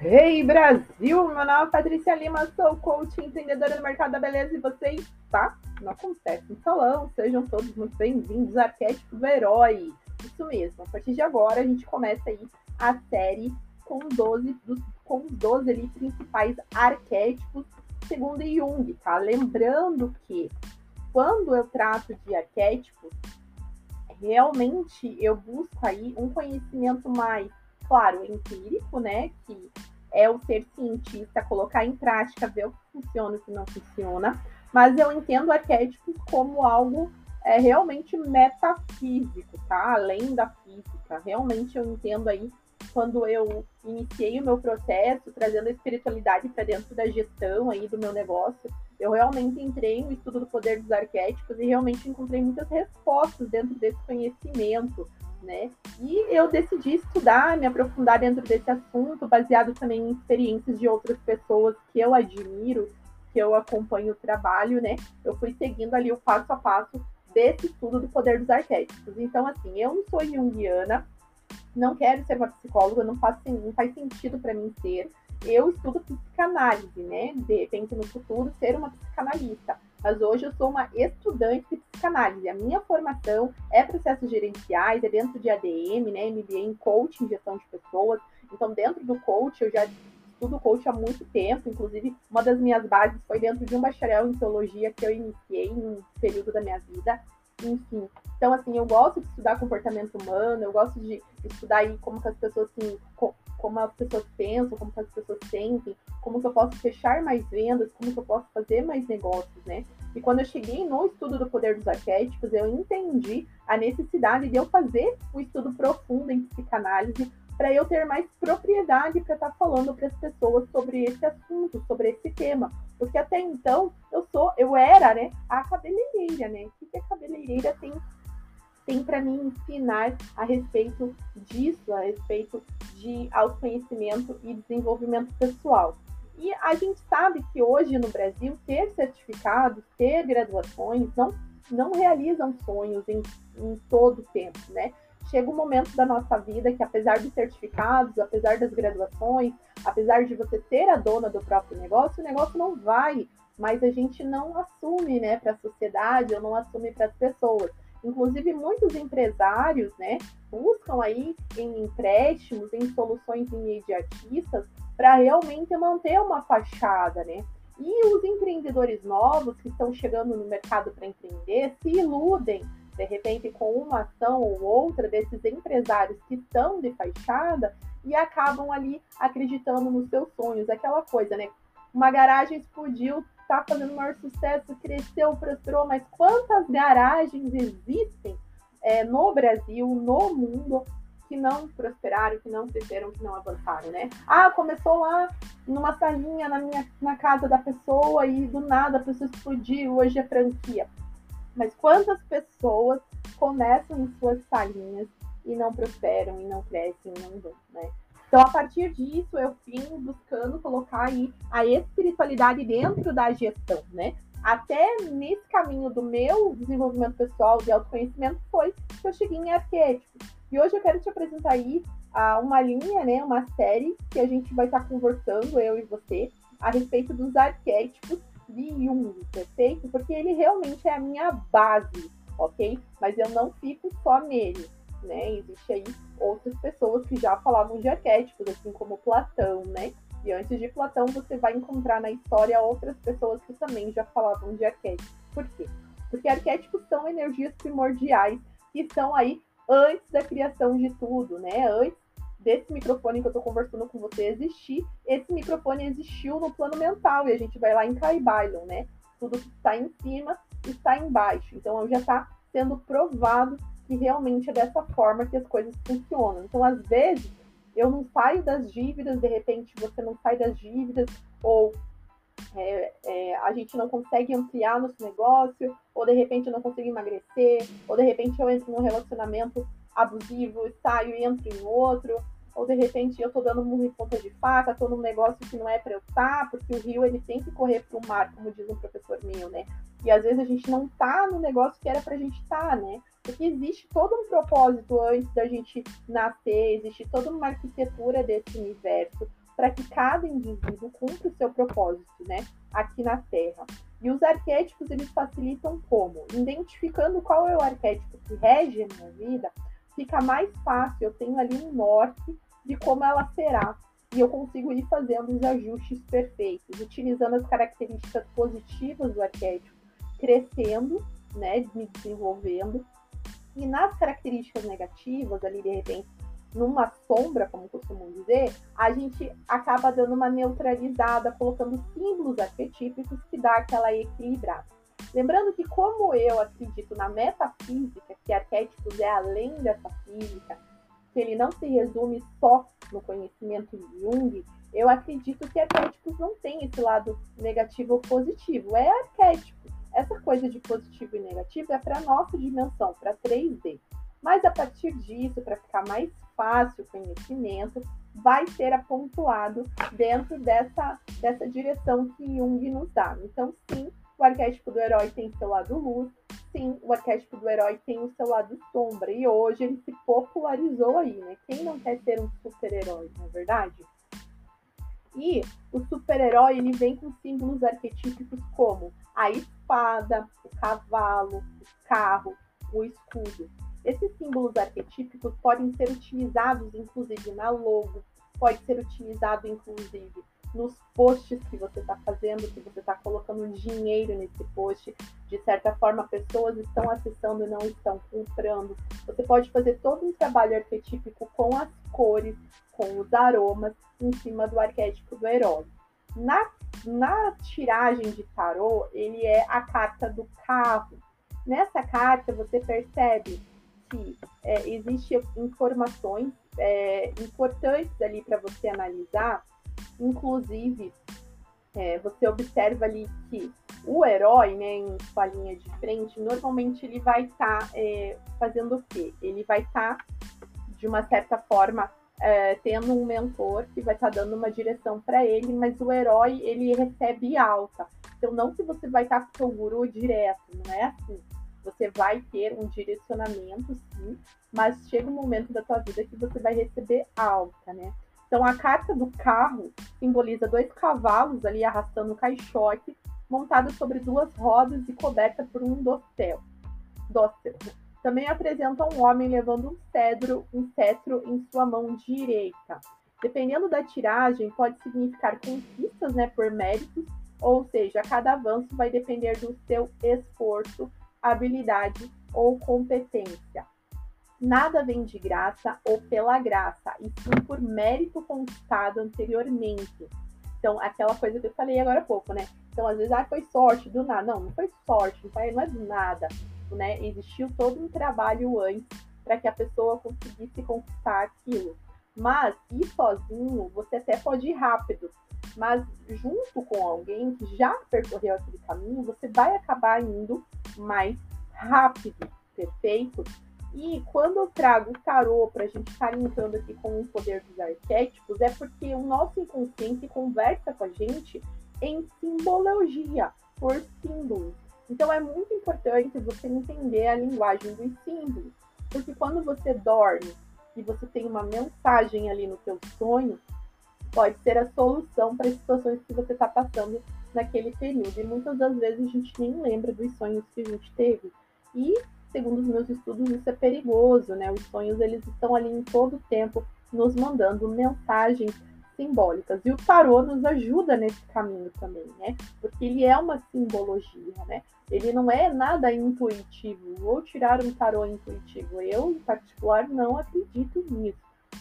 Hey Brasil, meu nome é Patrícia Lima, sou coach empreendedora no mercado da beleza e você está no Acontece no Salão. Sejam todos muito bem-vindos ao Arquétipo do Herói. Isso mesmo, a partir de agora a gente começa aí a série com 12 dos, com os 12 ali, principais arquétipos segundo Jung, tá? Lembrando que quando eu trato de arquétipos, realmente eu busco aí um conhecimento mais claro, empírico, né? Que é o ser cientista, colocar em prática, ver o que funciona e o que não funciona. Mas eu entendo arquétipos como algo é, realmente metafísico, tá? Além da física. Realmente eu entendo aí quando eu iniciei o meu processo, trazendo a espiritualidade para dentro da gestão aí do meu negócio, eu realmente entrei no estudo do poder dos arquétipos e realmente encontrei muitas respostas dentro desse conhecimento, né? E eu decidi estudar, me aprofundar dentro desse assunto, baseado também em experiências de outras pessoas que eu admiro, que eu acompanho o trabalho, né? Eu fui seguindo ali o passo a passo desse estudo do poder dos arquétipos. Então, assim, eu não sou junguiana, não quero ser uma psicóloga, não faz, não faz sentido para mim ser. Eu estudo psicanálise, né? De repente, no futuro, ser uma psicanalista mas hoje eu sou uma estudante de psicanálise. A minha formação é processos gerenciais, é dentro de ADM, né, MBA em coaching, gestão de pessoas. Então, dentro do coach, eu já estudo coach há muito tempo, inclusive uma das minhas bases foi dentro de um bacharel em teologia que eu iniciei em um período da minha vida. Enfim, então assim, eu gosto de estudar comportamento humano, eu gosto de estudar aí como que as pessoas assim, como as pessoas pensam, como as pessoas sentem, como que eu posso fechar mais vendas, como que eu posso fazer mais negócios, né? E quando eu cheguei no estudo do poder dos arquétipos, eu entendi a necessidade de eu fazer um estudo profundo em psicanálise para eu ter mais propriedade para estar tá falando para as pessoas sobre esse assunto, sobre esse tema. Porque até então eu sou, eu era, né, a cabeleireira, né? O que a cabeleireira tem tem para mim ensinar a respeito disso, a respeito de autoconhecimento e desenvolvimento pessoal. E a gente sabe que hoje no Brasil, ter certificados, ter graduações, não, não realizam sonhos em, em todo o tempo, né? Chega um momento da nossa vida que, apesar dos certificados, apesar das graduações, apesar de você ser a dona do próprio negócio, o negócio não vai, mas a gente não assume, né, para a sociedade ou não assume para as pessoas. Inclusive, muitos empresários né, buscam aí em empréstimos, em soluções imediatistas, para realmente manter uma fachada, né? E os empreendedores novos que estão chegando no mercado para empreender se iludem, de repente, com uma ação ou outra desses empresários que estão de fachada e acabam ali acreditando nos seus sonhos. Aquela coisa, né? Uma garagem explodiu, está fazendo maior sucesso, cresceu, prosperou, mas quantas garagens existem é, no Brasil, no mundo, que não prosperaram, que não cresceram, que não avançaram, né? Ah, começou lá numa salinha na minha na casa da pessoa e do nada a pessoa explodiu, hoje é franquia. Mas quantas pessoas começam em suas salinhas e não prosperam, e não crescem, e não vão, né? Então, a partir disso, eu vim buscando colocar aí a espiritualidade dentro da gestão, né? Até nesse caminho do meu desenvolvimento pessoal de autoconhecimento foi que eu cheguei em arquétipos. E hoje eu quero te apresentar aí uh, uma linha, né, uma série que a gente vai estar conversando, eu e você, a respeito dos arquétipos de Jung, perfeito? Porque ele realmente é a minha base, ok? Mas eu não fico só nele né? Existe aí outras pessoas que já falavam de arquétipos, assim como Platão, né? E antes de Platão, você vai encontrar na história outras pessoas que também já falavam de arquétipos. Por quê? Porque arquétipos são energias primordiais que estão aí antes da criação de tudo, né? Antes desse microfone que eu estou conversando com você existir, esse microfone existiu no plano mental e a gente vai lá em Caibalion, né? Tudo que está em cima está embaixo. Então já está sendo provado que realmente é dessa forma que as coisas funcionam. Então, às vezes, eu não saio das dívidas, de repente você não sai das dívidas, ou é, é, a gente não consegue ampliar nosso negócio, ou de repente eu não consigo emagrecer, ou de repente eu entro num relacionamento abusivo, saio e entro em outro, ou de repente eu tô dando murro em ponta de faca, tô num negócio que não é para eu estar, porque o rio ele tem que correr para o mar, como diz um professor meu, né? E às vezes a gente não tá no negócio que era pra gente estar, tá, né? Porque existe todo um propósito antes da gente nascer, existe toda uma arquitetura desse universo. para que cada indivíduo cumpra o seu propósito, né, aqui na Terra. E os arquétipos eles facilitam como? Identificando qual é o arquétipo que rege a minha vida, fica mais fácil, eu tenho ali um norte de como ela será. E eu consigo ir fazendo os ajustes perfeitos, utilizando as características positivas do arquétipo, crescendo, né, me desenvolvendo. E nas características negativas, ali de repente, numa sombra, como costumam dizer, a gente acaba dando uma neutralizada, colocando símbolos arquetípicos que dá aquela equilibrada. Lembrando que, como eu acredito na metafísica, que arquétipos é além dessa física, que ele não se resume só no conhecimento de Jung, eu acredito que arquétipos não têm esse lado negativo ou positivo. É arquétipo. Essa coisa de positivo e negativo é para nossa dimensão, para 3D. Mas a partir disso, para ficar mais fácil o conhecimento, vai ser apontuado dentro dessa, dessa direção que Jung nos dá. Então, sim, o arquétipo do herói tem seu lado luz, sim, o arquétipo do herói tem o seu lado sombra. E hoje ele se popularizou aí, né? Quem não quer ser um super-herói, não é verdade? E o super-herói ele vem com símbolos arquetípicos como a espada, o cavalo, o carro, o escudo. Esses símbolos arquetípicos podem ser utilizados, inclusive, na logo, pode ser utilizado, inclusive, nos posts que você está fazendo, que você está colocando dinheiro nesse post. De certa forma, pessoas estão acessando e não estão comprando. Você pode fazer todo um trabalho arquetípico com as cores, com os aromas, em cima do arquétipo do herói. Na, na tiragem de tarô, ele é a carta do carro. Nessa carta, você percebe que é, existem informações é, importantes ali para você analisar, inclusive é, você observa ali que o herói, né, em sua linha de frente, normalmente ele vai estar tá, é, fazendo o quê? Ele vai estar, tá, de uma certa forma, é, tendo um mentor que vai estar tá dando uma direção para ele, mas o herói ele recebe alta. Então, não que você vai estar tá com seu guru direto, não é assim. Você vai ter um direcionamento, sim, mas chega um momento da tua vida que você vai receber alta, né? Então, a carta do carro simboliza dois cavalos ali arrastando um caixote, montado sobre duas rodas e coberta por um dossel. dossel. Também apresenta um homem levando um cedro, um cetro em sua mão direita. Dependendo da tiragem, pode significar conquistas né, por méritos, ou seja, cada avanço vai depender do seu esforço habilidade ou competência. Nada vem de graça ou pela graça, e sim por mérito conquistado anteriormente. Então, aquela coisa que eu falei agora há pouco, né? Então, às vezes, ah, foi sorte, do nada. Não, não foi sorte, não, foi, não é do nada. Né? Existiu todo um trabalho antes para que a pessoa conseguisse conquistar aquilo. Mas, ir sozinho, você até pode ir rápido, mas junto com alguém que já percorreu aquele caminho, você vai acabar indo mais rápido, perfeito? E quando eu trago o tarô para a gente estar tá linkando aqui com o poder dos arquétipos, é porque o nosso inconsciente conversa com a gente em simbologia, por símbolos. Então é muito importante você entender a linguagem dos símbolos, porque quando você dorme e você tem uma mensagem ali no seu sonho, pode ser a solução para as situações que você está passando naquele período. E muitas das vezes a gente nem lembra dos sonhos que a gente teve. E, segundo os meus estudos, isso é perigoso, né? Os sonhos, eles estão ali em todo o tempo nos mandando mensagens simbólicas. E o tarô nos ajuda nesse caminho também, né? Porque ele é uma simbologia, né? Ele não é nada intuitivo. Vou tirar um tarô intuitivo. Eu, em particular, não acredito nisso.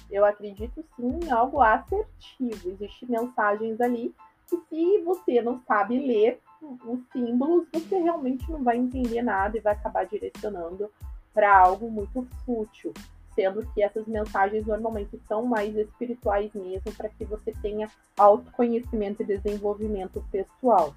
Eu acredito sim em algo assertivo. Existem mensagens ali que se você não sabe ler os símbolos, você realmente não vai entender nada e vai acabar direcionando para algo muito fútil, sendo que essas mensagens normalmente são mais espirituais mesmo, para que você tenha autoconhecimento e desenvolvimento pessoal.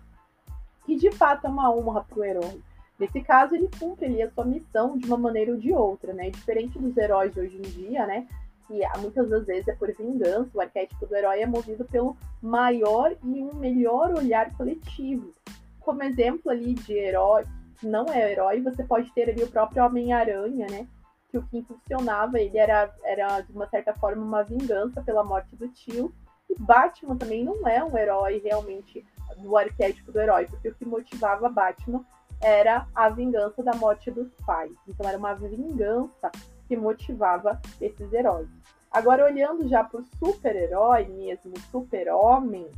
Que de fato é uma honra para o herói. Nesse caso, ele cumpre ali a sua missão de uma maneira ou de outra, né? Diferente dos heróis de hoje em dia, né? Que muitas das vezes é por vingança, o arquétipo do herói é movido pelo maior e um melhor olhar coletivo. Como exemplo ali de herói, que não é herói, você pode ter ali o próprio Homem-Aranha, né? Que o que impulsionava ele era, era, de uma certa forma, uma vingança pela morte do tio. E Batman também não é um herói realmente do arquétipo do herói, porque o que motivava Batman era a vingança da morte dos pais. Então era uma vingança que motivava esses heróis. Agora, olhando já para o super-herói mesmo, super-homem,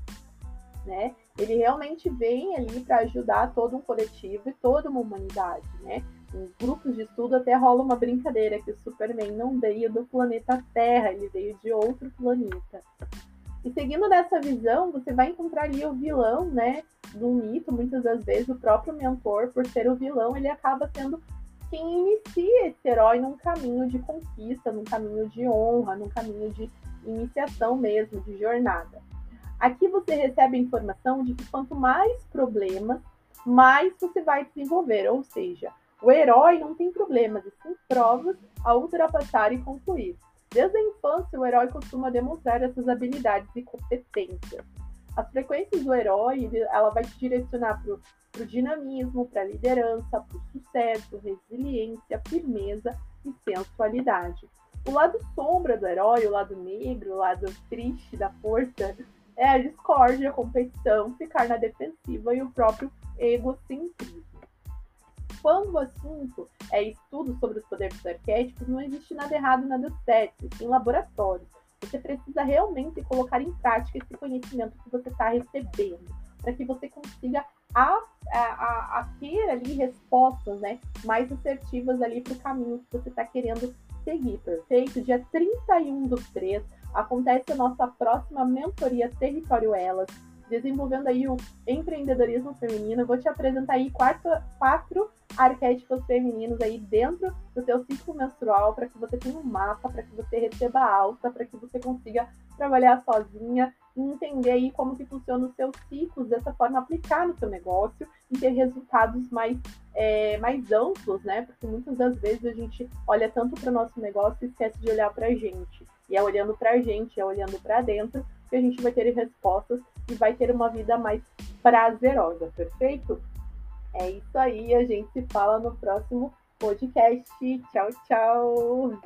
né? Ele realmente vem ali para ajudar todo um coletivo e toda uma humanidade, né? Em grupos de estudo até rola uma brincadeira que o Superman não veio do planeta Terra, ele veio de outro planeta. E seguindo nessa visão, você vai encontrar ali o vilão, né? Do mito, muitas das vezes o próprio mentor, por ser o vilão, ele acaba sendo quem inicia esse herói num caminho de conquista, num caminho de honra, num caminho de iniciação mesmo, de jornada. Aqui você recebe a informação de que quanto mais problemas, mais você vai desenvolver, ou seja, o herói não tem problemas, e sim provas a ultrapassar e concluir. Desde a infância, o herói costuma demonstrar essas habilidades e competências. As frequências do herói, ela vai te direcionar para o dinamismo, para a liderança, para o sucesso, resiliência, firmeza e sensualidade. O lado sombra do herói, o lado negro, o lado triste da força, é a discórdia, a competição, ficar na defensiva e o próprio egocentrismo. Quando o assunto é estudo sobre os poderes arquétipos, não existe nada errado, nada certo, em laboratórios. Você precisa realmente colocar em prática esse conhecimento que você está recebendo, para que você consiga a, a, a, ter ali respostas né, mais assertivas ali para o caminho que você está querendo seguir, perfeito? Dia 31 do 3 acontece a nossa próxima mentoria Território Elas, desenvolvendo aí o empreendedorismo feminino. vou te apresentar aí quatro, quatro arquétipos femininos aí dentro do teu ciclo menstrual para que você tenha um mapa, para que você receba alta, para que você consiga trabalhar sozinha entender aí como que funciona os seus ciclos, dessa forma aplicar no seu negócio e ter resultados mais, é, mais amplos, né? Porque muitas das vezes a gente olha tanto para o nosso negócio e esquece de olhar para a gente. E é olhando para a gente, é olhando para dentro que a gente vai ter respostas e vai ter uma vida mais prazerosa, perfeito? É isso aí, a gente se fala no próximo podcast. Tchau, tchau!